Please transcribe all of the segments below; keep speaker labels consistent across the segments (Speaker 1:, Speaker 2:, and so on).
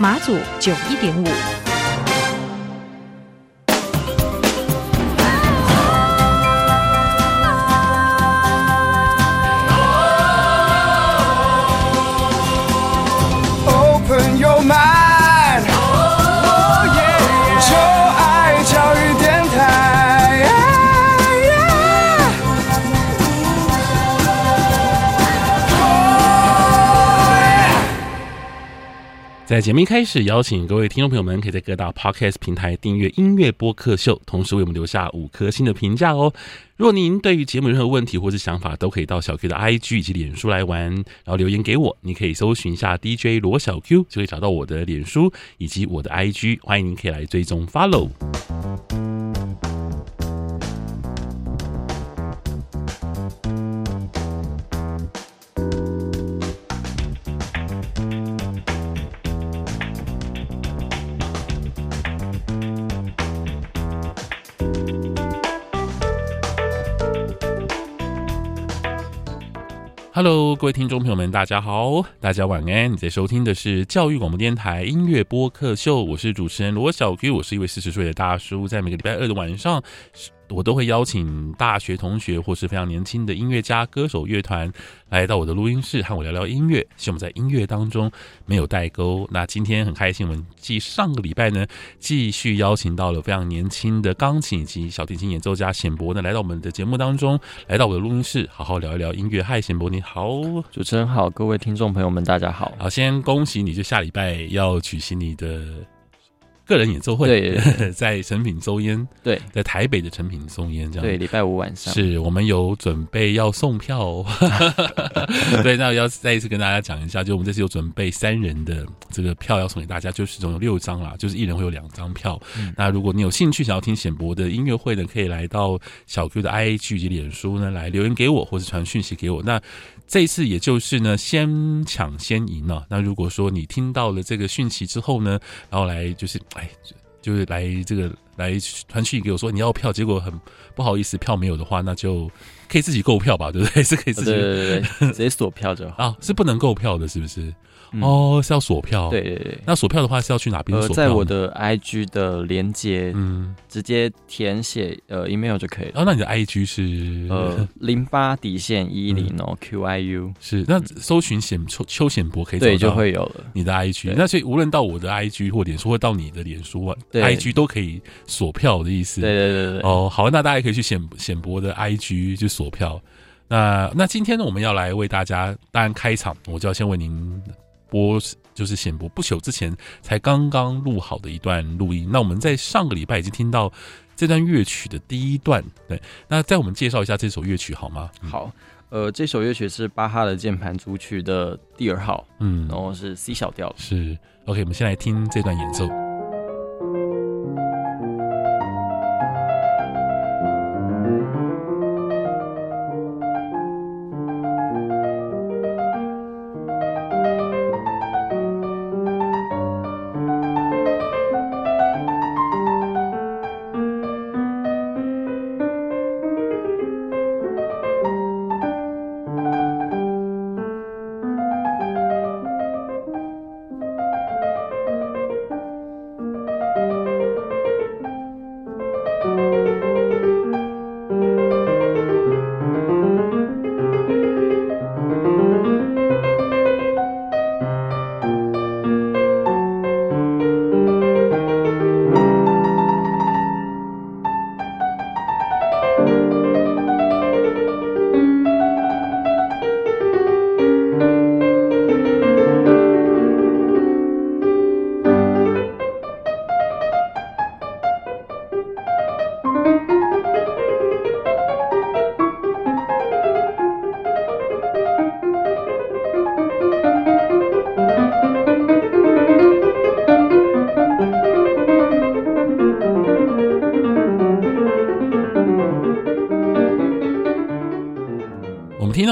Speaker 1: 马祖九一点五。
Speaker 2: 在节目一开始，邀请各位听众朋友们，可以在各大 Podcast 平台订阅音乐播客秀，同时为我们留下五颗星的评价哦。如果您对于节目有任何问题或是想法，都可以到小 Q 的 IG 以及脸书来玩，然后留言给我。你可以搜寻一下 DJ 罗小 Q，就可以找到我的脸书以及我的 IG，欢迎您可以来追踪 Follow。Hello，各位听众朋友们，大家好，大家晚安。你在收听的是教育广播电台音乐播客秀，我是主持人罗小 Q，我是一位四十岁的大叔，在每个礼拜二的晚上。我都会邀请大学同学或是非常年轻的音乐家、歌手、乐团来到我的录音室和我聊聊音乐，希望我们在音乐当中没有代沟。那今天很开心，我们继上个礼拜呢，继续邀请到了非常年轻的钢琴以及小提琴演奏家显博呢，来到我们的节目当中，来到我的录音室，好好聊一聊音乐。嗨，显博你好，
Speaker 3: 主持人好，各位听众朋友们大家好。
Speaker 2: 好，先恭喜你，就下礼拜要举行你的。个人演奏会
Speaker 3: 对，对，对，
Speaker 2: 在成品松烟，
Speaker 3: 对，
Speaker 2: 在台北的成品松烟这样。
Speaker 3: 对，礼拜五晚上
Speaker 2: 是我们有准备要送票，哦，对，那要再一次跟大家讲一下，就我们这次有准备三人的这个票要送给大家，就是总有六张啦，就是一人会有两张票，嗯。那如果你有兴趣想要听显博的音乐会呢，可以来到小 Q 的 IG 以及脸书呢来留言给我，或是传讯息给我。那这一次也就是呢，先抢先赢了，啊。那如果说你听到了这个讯息之后呢，然后来就是。哎，就是来这个来传讯给我说你要票，结果很不好意思，票没有的话，那就可以自己购票吧，对不对？是可以自己、对对对直接锁票就好啊，是不能购票的，是不是？嗯、哦，是要锁票。对对对，那锁票的话是要去哪边锁票？
Speaker 3: 在我的 IG 的连接，嗯，直接填写呃 email 就可以了。
Speaker 2: 哦，那你的 IG 是
Speaker 3: 呃 零八底线一零哦 QIU
Speaker 2: 是那搜寻显邱邱显博可以找到
Speaker 3: 对就会有了
Speaker 2: 你的 IG。那所以无论到我的 IG 或脸书，或到你的脸书 IG 都可以锁票的意思。
Speaker 3: 对对对对。
Speaker 2: 哦，好，那大家也可以去显显博的 IG 去锁票。那那今天呢，我们要来为大家当然开场，我就要先为您。播就是显播不久之前才刚刚录好的一段录音。那我们在上个礼拜已经听到这段乐曲的第一段，对。那再我们介绍一下这首乐曲好吗？
Speaker 3: 好，呃，这首乐曲是巴哈的键盘组曲的第二号，嗯，然后是 C 小调。
Speaker 2: 是，OK，我们先来听这段演奏。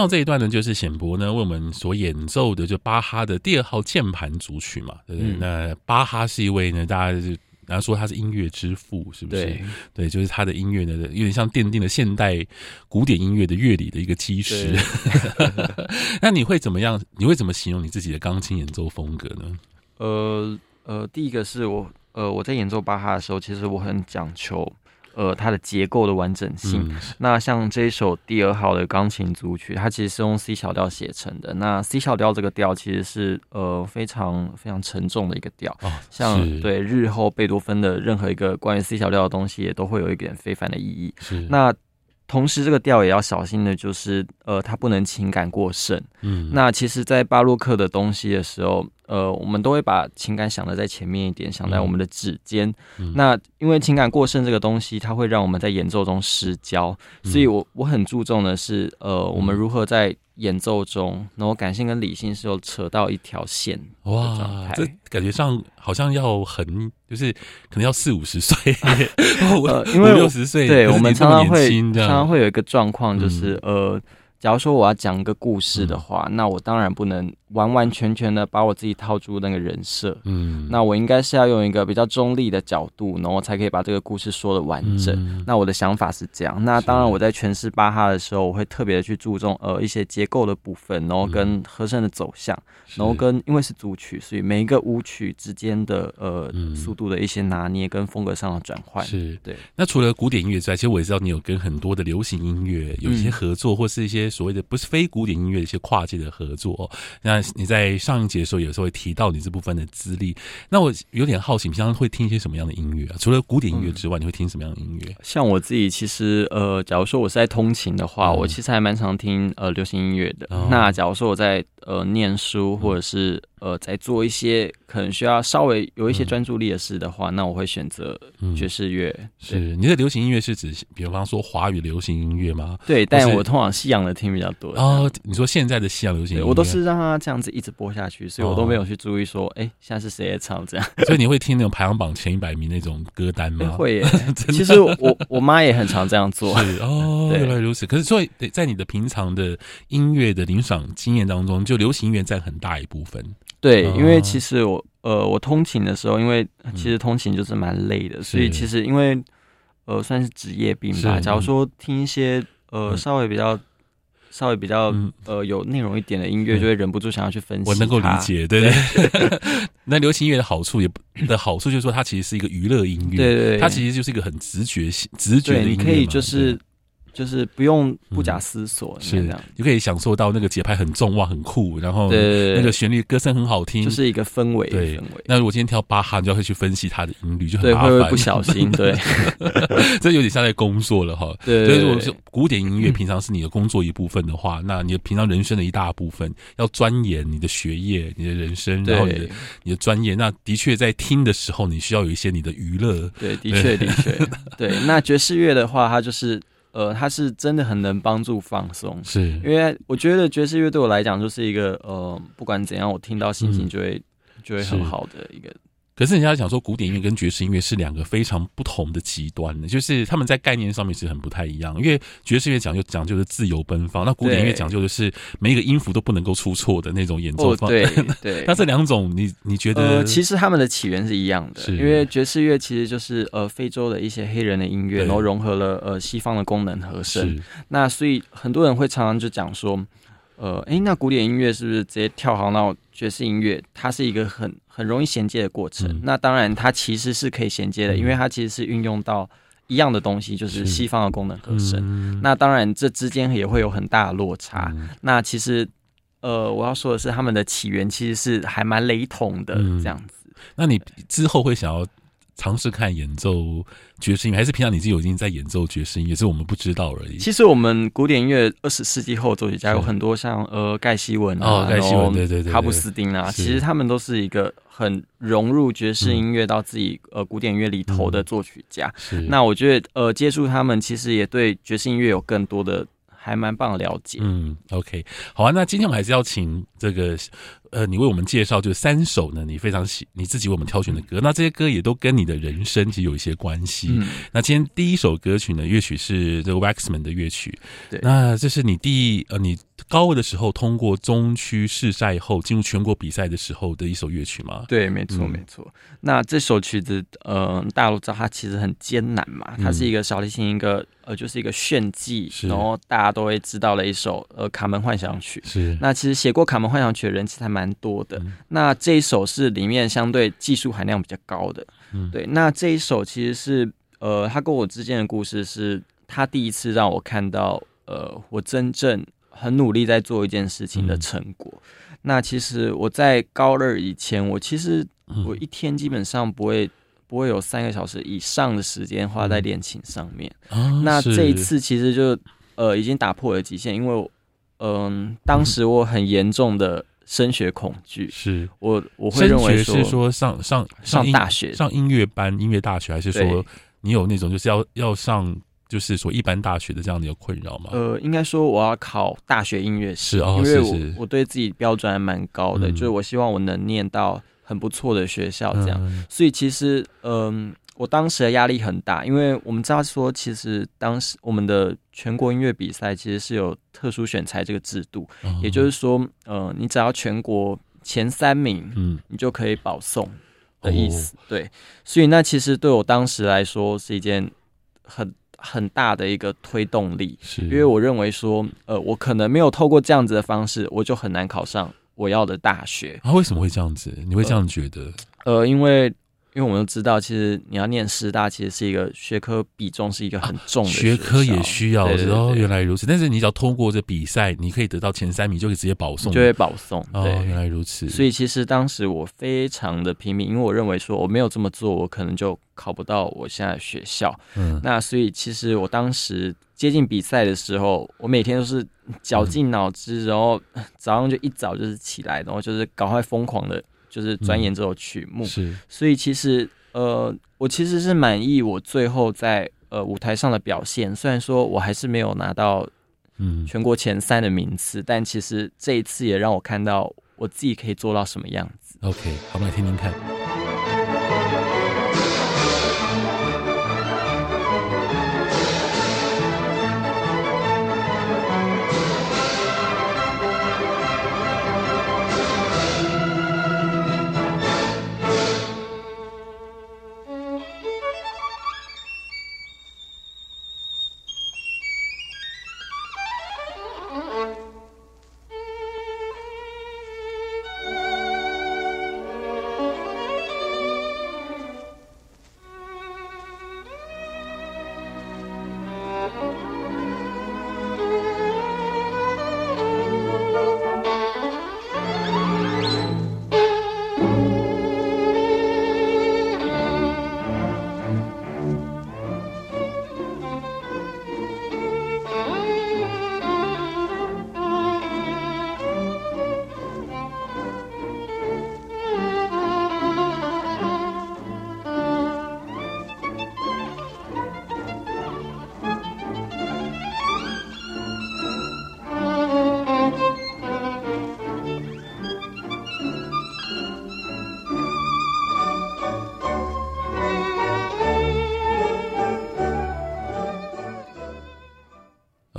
Speaker 2: 上这一段呢，就是显博呢为我们所演奏的，就巴哈的第二号键盘组曲嘛，对不对？嗯、那巴哈是一位呢，大家就然后说他是音乐之父，是不是？
Speaker 3: 对，
Speaker 2: 对，就是他的音乐呢，有点像奠定了现代古典音乐的乐理的一个基石。那你会怎么样？你会怎么形容你自己的钢琴演奏风格呢？
Speaker 3: 呃呃，第一个是我呃我在演奏巴哈的时候，其实我很讲求。呃，它的结构的完整性。嗯、那像这一首第二号的钢琴组曲，它其实是用 C 小调写成的。那 C 小调这个调其实是呃非常非常沉重的一个调。哦、像对日后贝多芬的任何一个关于 C 小调的东西，也都会有一点非凡的意义。是。那同时，这个调也要小心的，就是呃，它不能情感过剩。嗯。那其实，在巴洛克的东西的时候。呃，我们都会把情感想的在前面一点，想在我们的指尖。嗯、那因为情感过剩这个东西，它会让我们在演奏中失焦，嗯、所以我我很注重的是，呃，我们如何在演奏中，然后感性跟理性是有扯到一条线。
Speaker 2: 哇，这感觉上好像要很，就是可能要四五十岁，
Speaker 3: 呃，因为五六十岁，对我们常常会常常会有一个状况，就是、嗯、呃。假如说我要讲一个故事的话，嗯、那我当然不能完完全全的把我自己套住那个人设。嗯，那我应该是要用一个比较中立的角度，然后才可以把这个故事说的完整。嗯、那我的想法是这样。那当然，我在诠释巴哈的时候，我会特别的去注重呃一些结构的部分，然后跟和声的走向，嗯、然后跟因为是组曲，所以每一个舞曲之间的呃、嗯、速度的一些拿捏跟风格上的转换。是对。那
Speaker 2: 除了古典音乐之外，其实我也知道你有跟很多的流行音乐有一些合作，嗯、或是一些。所谓的不是非古典音乐的一些跨界的合作，那你在上一节的时候有时候会提到你这部分的资历，那我有点好奇，平常会听一些什么样的音乐啊？除了古典音乐之外，你会听什么样的音乐？
Speaker 3: 像我自己其实呃，假如说我是在通勤的话，我其实还蛮常听呃流行音乐的。那假如说我在呃念书或者是。呃，在做一些可能需要稍微有一些专注力的事的话，嗯、那我会选择爵士乐。嗯、是
Speaker 2: 你的流行音乐是指，比方说华语流行音乐吗？
Speaker 3: 对，但我通常西洋的听比较多。
Speaker 2: 哦，你说现在的西洋流行音乐，
Speaker 3: 我都是让它这样子一直播下去，所以我都没有去注意说，哎、哦，现在是谁在唱这样。
Speaker 2: 所以你 会听那种排行榜前一百名那种歌单吗？
Speaker 3: 会耶。其实我我妈也很常这样做。
Speaker 2: 是哦，原来如此。可是所以在你的平常的音乐的领赏经验当中，就流行音乐占很大一部分。
Speaker 3: 对，因为其实我呃，我通勤的时候，因为其实通勤就是蛮累的，嗯、所以其实因为呃，算是职业病吧。假如说听一些呃稍微比较、嗯、稍微比较呃有内容一点的音乐，就会忍不住想要去分析。
Speaker 2: 我能够理解，对对。对 那流行音乐的好处也不的好处就是说，它其实是一个娱乐音乐，对，对对，它其实就是一个很直觉性、直觉的音乐嘛，
Speaker 3: 你可以就是。就是不用不假思索，嗯、是这样，
Speaker 2: 你可以享受到那个节拍很重哇，很酷，然后那个旋律歌声很好听，
Speaker 3: 就是一个氛围。
Speaker 2: 对，
Speaker 3: 氛围。
Speaker 2: 那如果今天挑巴哈，你就会去分析它的音律，就很麻
Speaker 3: 烦。会不会不小心？对，
Speaker 2: 这有点像在工作了哈。
Speaker 3: 对，
Speaker 2: 所以如果是古典音乐，平常是你的工作一部分的话，嗯、那你平常人生的一大部分，要钻研你的学业、你的人生，然后你的你的专业。那的确在听的时候，你需要有一些你的娱乐。
Speaker 3: 对，的确，的确。对，那爵士乐的话，它就是。呃，它是真的很能帮助放松，是因为我觉得爵士乐对我来讲就是一个呃，不管怎样，我听到心情就会、嗯、就会很好的一个。
Speaker 2: 可是人家讲说，古典音乐跟爵士音乐是两个非常不同的极端的，就是他们在概念上面是很不太一样。因为爵士乐讲究讲究的自由奔放，那古典音乐讲究的是每一个音符都不能够出错的那种演奏方。
Speaker 3: 对 对。
Speaker 2: 那这两种，你你觉得？
Speaker 3: 呃，其实他们的起源是一样的，因为爵士乐其实就是呃非洲的一些黑人的音乐，然后融合了呃西方的功能和声。是那所以很多人会常常就讲说。呃，哎，那古典音乐是不是直接跳行到爵士音乐？它是一个很很容易衔接的过程。嗯、那当然，它其实是可以衔接的，嗯、因为它其实是运用到一样的东西，就是西方的功能和声。嗯、那当然，这之间也会有很大的落差。嗯、那其实，呃，我要说的是，他们的起源其实是还蛮雷同的，嗯、这样子。
Speaker 2: 那你之后会想要？尝试看演奏爵士音乐，还是平常你自己有已经在演奏爵士音乐，是我们不知道而已。
Speaker 3: 其实我们古典音乐二十世纪后作曲家有很多像呃盖希文啊，盖希文对对对，卡布斯丁啊，其实他们都是一个很融入爵士音乐到自己呃古典音乐里头的作曲家。是，那我觉得呃接触他们，其实也对爵士音乐有更多的。还蛮棒的了解，
Speaker 2: 嗯，OK，好啊。那今天我们还是要请这个呃，你为我们介绍就三首呢，你非常喜你自己为我们挑选的歌，那这些歌也都跟你的人生其实有一些关系。嗯、那今天第一首歌曲呢，乐曲是这个 Waxman 的乐曲。
Speaker 3: 对，
Speaker 2: 那这是你第呃你高二的时候通过中区试赛后进入全国比赛的时候的一首乐曲吗？
Speaker 3: 对，没错，没错。那这首曲子，呃，大家都知道它其实很艰难嘛，它是一个小提琴一个。呃，就是一个炫技，然后大家都会知道的一首呃卡门幻想曲。
Speaker 2: 是，
Speaker 3: 那其实写过卡门幻想曲的人其实还蛮多的。嗯、那这一首是里面相对技术含量比较高的。嗯，对。那这一首其实是呃，他跟我之间的故事是，他第一次让我看到呃，我真正很努力在做一件事情的成果。嗯、那其实我在高二以前，我其实我一天基本上不会。不会有三个小时以上的时间花在练琴上面。嗯、那这一次其实就呃已经打破了极限，因为嗯、呃，当时我很严重的升学恐惧。是我我会认为说，
Speaker 2: 是说上上上，
Speaker 3: 上大学
Speaker 2: 上音乐班音乐大学，还是说你有那种就是要要上就是说一般大学的这样的一个困扰吗？
Speaker 3: 呃，应该说我要考大学音乐系，
Speaker 2: 是哦，
Speaker 3: 因为我我对自己标准还蛮高的，嗯、就是我希望我能念到。很不错的学校，这样，嗯、所以其实，嗯、呃，我当时的压力很大，因为我们知道说，其实当时我们的全国音乐比赛其实是有特殊选材这个制度，嗯、也就是说，呃，你只要全国前三名，嗯，你就可以保送的意思，哦、对，所以那其实对我当时来说是一件很很大的一个推动力，是因为我认为说，呃，我可能没有透过这样子的方式，我就很难考上。我要的大学
Speaker 2: 啊？为什么会这样子？你会这样觉得？
Speaker 3: 呃，呃，因为因为我们都知道，其实你要念师大，其实是一个学科比重是一个很重的学，
Speaker 2: 学科也需要。哦，原来如此。但是你只要通过这比赛，你可以得到前三名，就可以直接保送，
Speaker 3: 就会保送。对，
Speaker 2: 哦，原来如此。
Speaker 3: 所以其实当时我非常的拼命，因为我认为说我没有这么做，我可能就考不到我现在的学校。嗯，那所以其实我当时。接近比赛的时候，我每天都是绞尽脑汁，嗯、然后早上就一早就是起来，然后就是赶快疯狂的，就是钻研这首曲目。嗯、是，所以其实呃，我其实是满意我最后在呃舞台上的表现。虽然说我还是没有拿到嗯全国前三的名次，嗯、但其实这一次也让我看到我自己可以做到什么样子。
Speaker 2: OK，好，我们来听听看。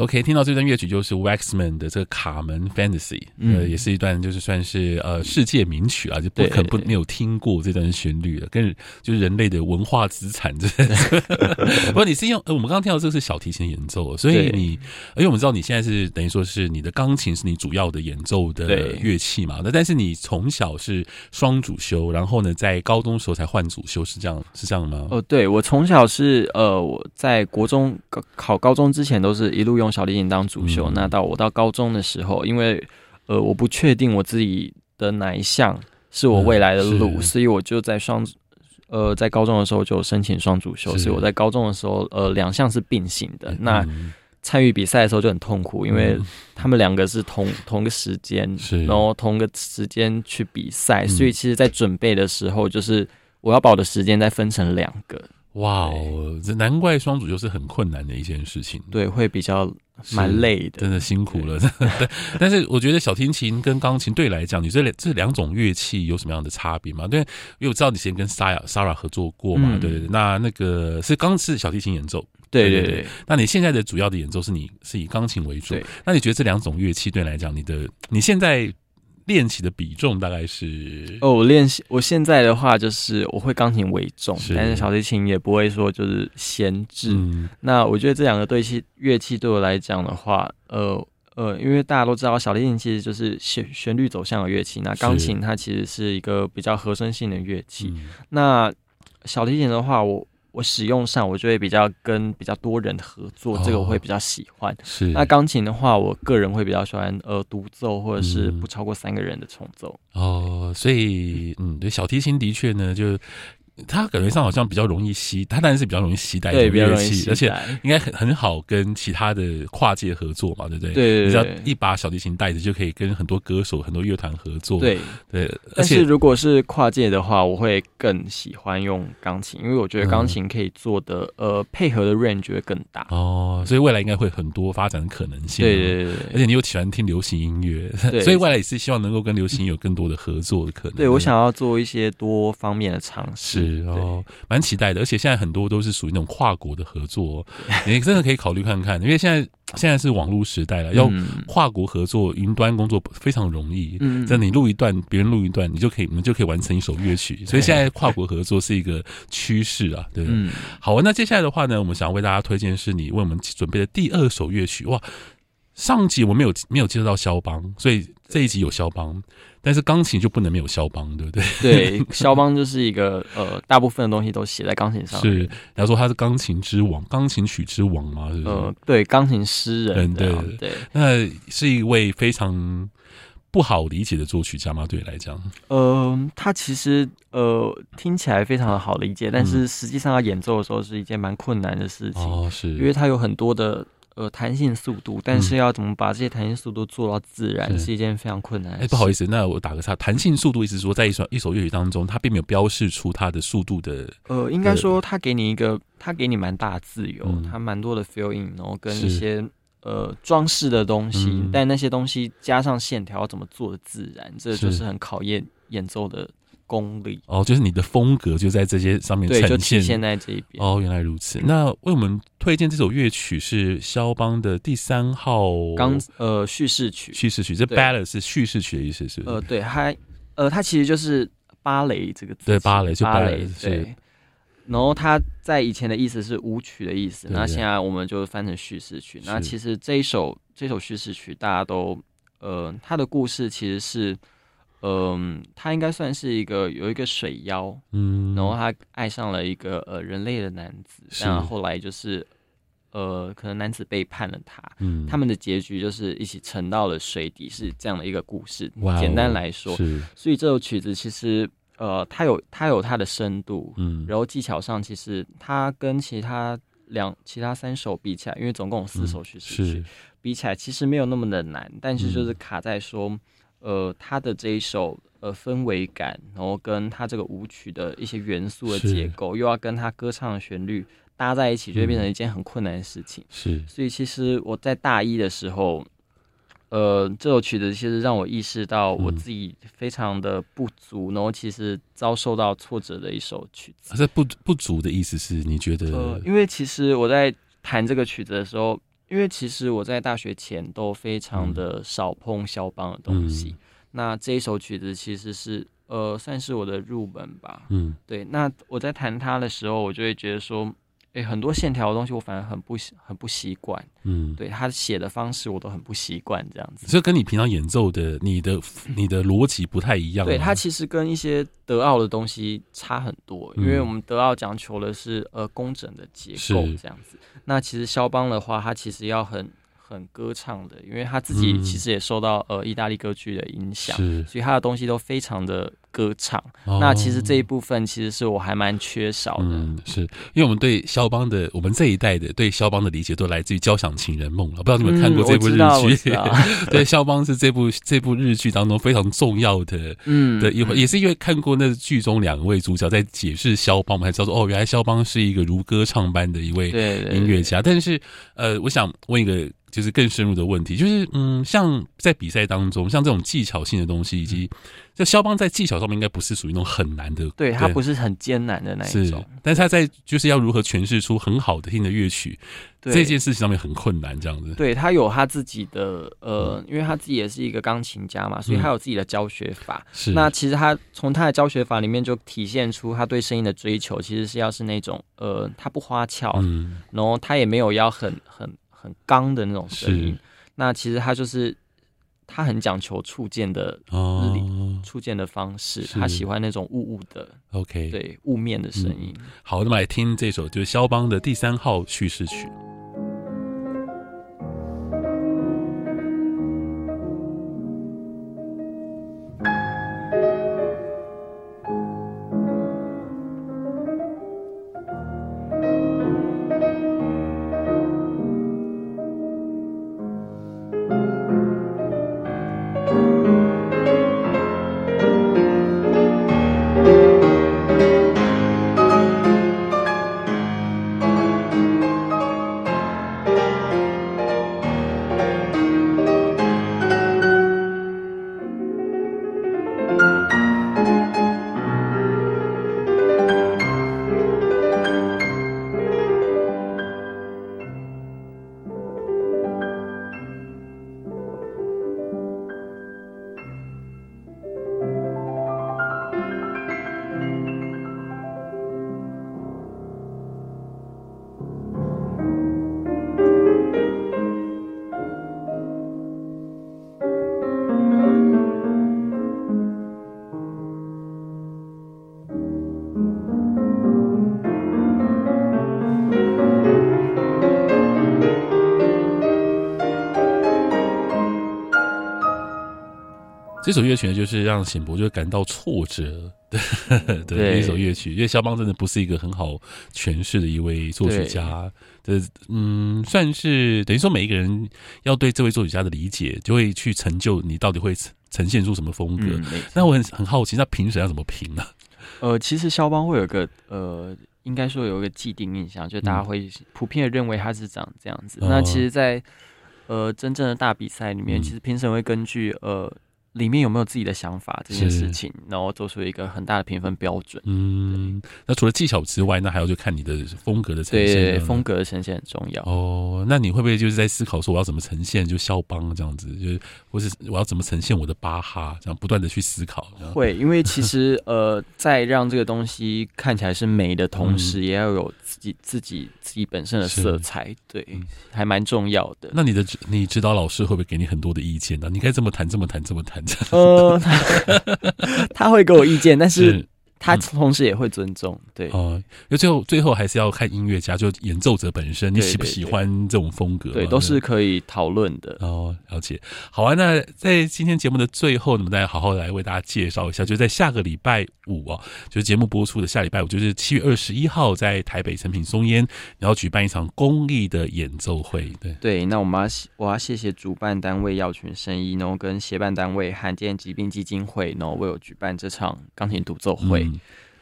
Speaker 2: OK，听到这段乐曲就是 Waxman 的这个《卡门 Fantasy》，呃，嗯、也是一段就是算是呃世界名曲啊，就不可能不没有听过这段旋律了，跟就是人类的文化资产。这不过你是用呃，我们刚刚听到这个是小提琴演奏，所以你，因为我们知道你现在是等于说是你的钢琴是你主要的演奏的乐器嘛，那但是你从小是双主修，然后呢，在高中的时候才换主修，是这样是这样吗？
Speaker 3: 哦，对，我从小是呃，我在国中考考高中之前都是一路用。小提琴当主修，嗯、那到我到高中的时候，因为呃我不确定我自己的哪一项是我未来的路，嗯、所以我就在双呃在高中的时候就申请双主修，所以我在高中的时候呃两项是并行的。嗯、那参与比赛的时候就很痛苦，因为他们两个是同同个时间，是。然后同个时间去比赛，嗯、所以其实在准备的时候，就是我要把我的时间再分成两个。
Speaker 2: 哇哦，这难怪双主就是很困难的一件事情。
Speaker 3: 对，会比较蛮累的，
Speaker 2: 真的辛苦了。对，但是我觉得小提琴跟钢琴对来讲，你这两这两种乐器有什么样的差别吗？对，因为我知道你之前跟 Sarah Sarah 合作过嘛，嗯、对对对。那那个是刚是小提琴演奏，
Speaker 3: 对对对，对。
Speaker 2: 那你现在的主要的演奏是你是以钢琴为主，
Speaker 3: 对。
Speaker 2: 那你觉得这两种乐器对你来讲，你的你现在？练习的比重大概是
Speaker 3: 哦，我练习我现在的话就是我会钢琴为重，是但是小提琴也不会说就是闲置。嗯、那我觉得这两个对器乐器对我来讲的话，呃呃，因为大家都知道小提琴其实就是旋旋律走向的乐器，那钢琴它其实是一个比较和声性的乐器。是那小提琴的话，我。我使用上，我就会比较跟比较多人合作，哦、这个我会比较喜欢。
Speaker 2: 是
Speaker 3: 那钢琴的话，我个人会比较喜欢呃独奏或者是不超过三个人的重奏。
Speaker 2: 嗯、哦，所以嗯，对，小提琴的确呢就。它感觉上好像比较容易吸，它当然是比较容易吸带的乐器，而且应该很很好跟其他的跨界合作嘛，对不对？
Speaker 3: 对，
Speaker 2: 你只要一把小提琴带着就可以跟很多歌手、很多乐团合作。
Speaker 3: 对对，但是如果是跨界的话，我会更喜欢用钢琴，因为我觉得钢琴可以做的呃配合的 range 会更大。
Speaker 2: 哦，所以未来应该会很多发展的可能性。
Speaker 3: 对对对，
Speaker 2: 而且你又喜欢听流行音乐，所以未来也是希望能够跟流行有更多的合作的可能。
Speaker 3: 对，我想要做一些多方面的尝试。
Speaker 2: 哦，蛮期待的，而且现在很多都是属于那种跨国的合作，你真的可以考虑看看，因为现在现在是网络时代了，要跨国合作、云端工作非常容易。嗯，在你录一段，别人录一段，你就可以，你们就可以完成一首乐曲。所以现在跨国合作是一个趋势啊，对。嗯，好，那接下来的话呢，我们想要为大家推荐是你为我们准备的第二首乐曲。哇，上集我没有没有介绍到肖邦，所以这一集有肖邦。但是钢琴就不能没有肖邦，对不对？
Speaker 3: 对，肖邦就是一个呃，大部分的东西都写在钢琴上。
Speaker 2: 是，然后说他是钢琴之王，钢琴曲之王嘛，是不是？
Speaker 3: 呃，对，钢琴诗人，对对对。
Speaker 2: 那是一位非常不好理解的作曲家吗？对你来讲，
Speaker 3: 呃，他其实呃听起来非常的好理解，但是实际上他演奏的时候是一件蛮困难的事情。
Speaker 2: 哦，是
Speaker 3: 因为他有很多的。呃，弹性速度，但是要怎么把这些弹性速度做到自然，是，是一件非常困难的事。哎、欸，不
Speaker 2: 好意思，那我打个岔，弹性速度意思是说，在一首一首乐曲当中，它并没有标示出它的速度的。
Speaker 3: 呃，应该说，它给你一个，它给你蛮大的自由，嗯、它蛮多的 feeling，然后跟一些呃装饰的东西，嗯、但那些东西加上线条要怎么做的自然，这就是很考验演奏的。功力
Speaker 2: 哦，就是你的风格就在这些上面呈现。
Speaker 3: 对，就体现在这一边。
Speaker 2: 哦，原来如此。那为我们推荐这首乐曲是肖邦的第三号
Speaker 3: 钢呃叙事曲。
Speaker 2: 叙事曲，这 ballad 是叙事曲的意思，是不是？
Speaker 3: 呃，对，它呃，它其实就是芭蕾这个字。
Speaker 2: 对，芭蕾就芭蕾。
Speaker 3: 对。然后它在以前的意思是舞曲的意思，那现在我们就翻成叙事曲。那其实这一首这首叙事曲，大家都呃，它的故事其实是。嗯，他应该算是一个有一个水妖，嗯，然后他爱上了一个呃人类的男子，然后后来就是呃，可能男子背叛了他，嗯，他们的结局就是一起沉到了水底，是这样的一个故事。哇简单来说，是。所以这首曲子其实呃，它有它有它的深度，嗯，然后技巧上其实它跟其他两其他三首比起来，因为总共有四首曲子，嗯、比起来其实没有那么的难，但是就是卡在说。嗯呃，他的这一首呃氛围感，然后跟他这个舞曲的一些元素的结构，又要跟他歌唱的旋律搭在一起，就会变成一件很困难的事情。
Speaker 2: 是，
Speaker 3: 所以其实我在大一的时候，呃，这首曲子其实让我意识到我自己非常的不足，嗯、然后其实遭受到挫折的一首曲子。
Speaker 2: 这不不足的意思是你觉得？
Speaker 3: 呃，因为其实我在弹这个曲子的时候。因为其实我在大学前都非常的少碰肖邦的东西，嗯、那这一首曲子其实是呃算是我的入门吧。嗯，对。那我在弹它的时候，我就会觉得说，诶，很多线条的东西我反而很不很不习惯。嗯，对，他写的方式我都很不习惯这样子。
Speaker 2: 这跟你平常演奏的你的你的逻辑不太一样。
Speaker 3: 对，它其实跟一些德奥的东西差很多，因为我们德奥讲求的是呃工整的结构这样子。那其实肖邦的话，他其实要很很歌唱的，因为他自己其实也受到呃意大利歌剧的影响，所以他的东西都非常的歌唱。哦、那其实这一部分其实是我还蛮缺少的。
Speaker 2: 嗯，是因为我们对肖邦的，我们这一代的对肖邦的理解都来自于《交响情人梦》了。不知道你们看过这部日剧？嗯、对，肖邦是这部这部日剧当中非常重要的，嗯，的一回，也是因为看过那剧中两位主角在解释肖邦，我们才知道说哦，原来肖邦是一个如歌唱般的一位音乐家。但是，呃，我想问一个。就是更深入的问题，就是嗯，像在比赛当中，像这种技巧性的东西，以及就肖邦在技巧上面应该不是属于那种很难的，
Speaker 3: 对，他不是很艰难的那一种，
Speaker 2: 但是他在就是要如何诠释出很好的听的乐曲，这件事情上面很困难，这样子。
Speaker 3: 对，他有他自己的呃，因为他自己也是一个钢琴家嘛，所以他有自己的教学法。是、嗯，那其实他从他的教学法里面就体现出他对声音的追求，其实是要是那种呃，他不花俏，嗯，然后他也没有要很很。很刚的那种声音，那其实他就是他很讲求触键的哦，触键的方式，是他喜欢那种雾雾的，OK，对，雾面的声音。
Speaker 2: 嗯。好，那么来听这首就是肖邦的第三号叙事曲。这首乐曲呢，就是让显博就感到挫折的 对一首乐曲，因为肖邦真的不是一个很好诠释的一位作曲家的，对嗯，算是等于说每一个人要对这位作曲家的理解，就会去成就你到底会呈现出什么风格。那、嗯、我很很好奇，那评审要怎么评呢？
Speaker 3: 呃，其实肖邦会有一个呃，应该说有一个既定印象，就大家会普遍的认为他是长这样子。嗯、那其实在，在呃真正的大比赛里面，嗯、其实评审会根据呃。里面有没有自己的想法这件事情，然后做出一个很大的评分标准。嗯，
Speaker 2: 那除了技巧之外，那还要就看你的风格的呈现。
Speaker 3: 对，风格的呈现很重要。
Speaker 2: 哦，那你会不会就是在思考说我要怎么呈现就肖邦这样子，就是或是我要怎么呈现我的巴哈，这样不断的去思考。
Speaker 3: 会，因为其实 呃，在让这个东西看起来是美的同时，也要有自己自己自己本身的色彩。对，还蛮重要的。
Speaker 2: 那你的你指导老师会不会给你很多的意见呢？你该这么弹，这么弹，这么弹。
Speaker 3: 呃，他会给我意见，但是。他同时也会尊重，嗯、对哦，
Speaker 2: 那最后最后还是要看音乐家，就演奏者本身，你喜不喜欢这种风格？
Speaker 3: 对，都是可以讨论的。
Speaker 2: 哦，了解。好啊，那在今天节目的最后，那么大家好好来为大家介绍一下，就在下个礼拜五哦，就是节目播出的下礼拜五，就是七月二十一号，在台北成品松烟，然后举办一场公益的演奏会。对
Speaker 3: 对，那我们要我要谢谢主办单位耀群声艺，然后跟协办单位罕见疾病基金会，然后为我举办这场钢琴独奏会。嗯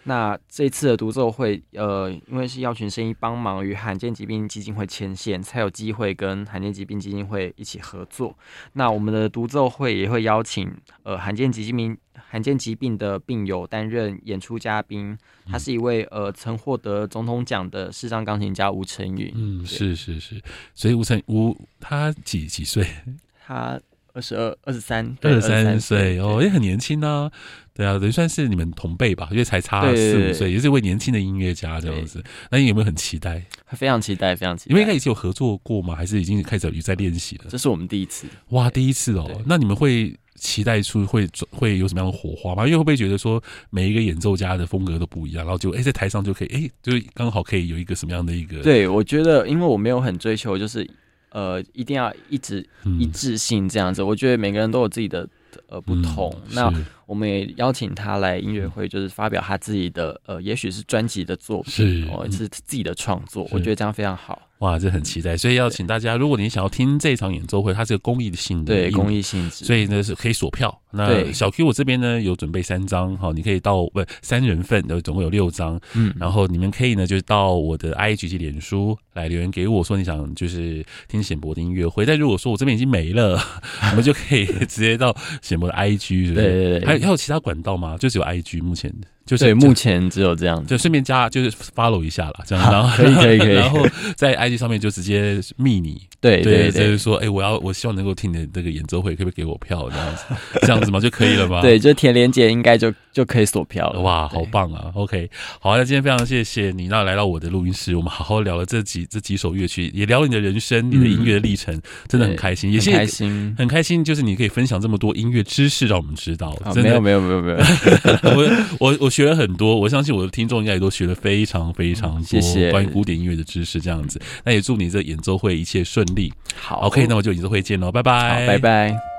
Speaker 3: 那这次的独奏会，呃，因为是要群声音帮忙与罕见疾病基金会牵线，才有机会跟罕见疾病基金会一起合作。那我们的独奏会也会邀请呃罕见疾病罕见疾病的病友担任演出嘉宾，他是一位呃曾获得总统奖的视障钢琴家吴成云。
Speaker 2: 嗯，是是是，所以吴成吴他几几岁？
Speaker 3: 他二十二、二十三、
Speaker 2: 二十三岁哦，也很年轻呢、啊。对啊，等于算是你们同辈吧，因为才差四五岁，也是一位年轻的音乐家这样子。那你有没有很期待？
Speaker 3: 非常期待，非常期待。
Speaker 2: 因为应该已经有合作过吗？还是已经开始有在练习了？
Speaker 3: 这是我们第一次。
Speaker 2: 哇，第一次哦。那你们会期待出会会有什么样的火花吗？因为会不会觉得说每一个演奏家的风格都不一样，然后就哎在台上就可以哎，就刚好可以有一个什么样的一个？
Speaker 3: 对，我觉得因为我没有很追求，就是呃一定要一直一致性这样子。我觉得每个人都有自己的。呃，不同。嗯、那我们也邀请他来音乐会，就是发表他自己的呃，也许是专辑的作品，
Speaker 2: 是
Speaker 3: 哦，是自己的创作，我觉得这样非常好。
Speaker 2: 哇，这很期待，所以要请大家，如果你想要听这场演奏会，它是个公益的性质，
Speaker 3: 对，公益性质，
Speaker 2: 所以呢是可以锁票。那小 Q 我这边呢有准备三张，好，你可以到不三人份的，总共有六张，嗯，然后你们可以呢就是到我的 IG 及脸书来留言给我说你想就是听显博的音乐会，但如果说我这边已经没了，我们就可以直接到显博的 IG，是不是？对对对，还有还有其他管道吗？就只有 IG 目前的。就是，
Speaker 3: 目前只有这样，
Speaker 2: 就顺便加，就是 follow 一下啦，这样，然后
Speaker 3: 可以可以可以，
Speaker 2: 然后在 IG 上面就直接密你，
Speaker 3: 对对，
Speaker 2: 就是说，哎，我要我希望能够听你的这个演奏会，可不可以给我票这样子，这样子嘛就可以了吗？
Speaker 3: 对，就填连杰应该就就可以锁票了。
Speaker 2: 哇，好棒啊！OK，好，那今天非常谢谢你，那来到我的录音室，我们好好聊了这几这几首乐曲，也聊了你的人生，你的音乐历程，真的很开心，也是
Speaker 3: 开心，
Speaker 2: 很开心，就是你可以分享这么多音乐知识让我们知道。
Speaker 3: 没有没有没有没有，
Speaker 2: 我我我学了很多，我。相信我的听众应该也都学了非常非常多关于古典音乐的知识，这样子。那也祝你这演奏会一切顺利。
Speaker 3: 好
Speaker 2: ，OK，那我就演奏会见喽，拜拜，
Speaker 3: 拜拜。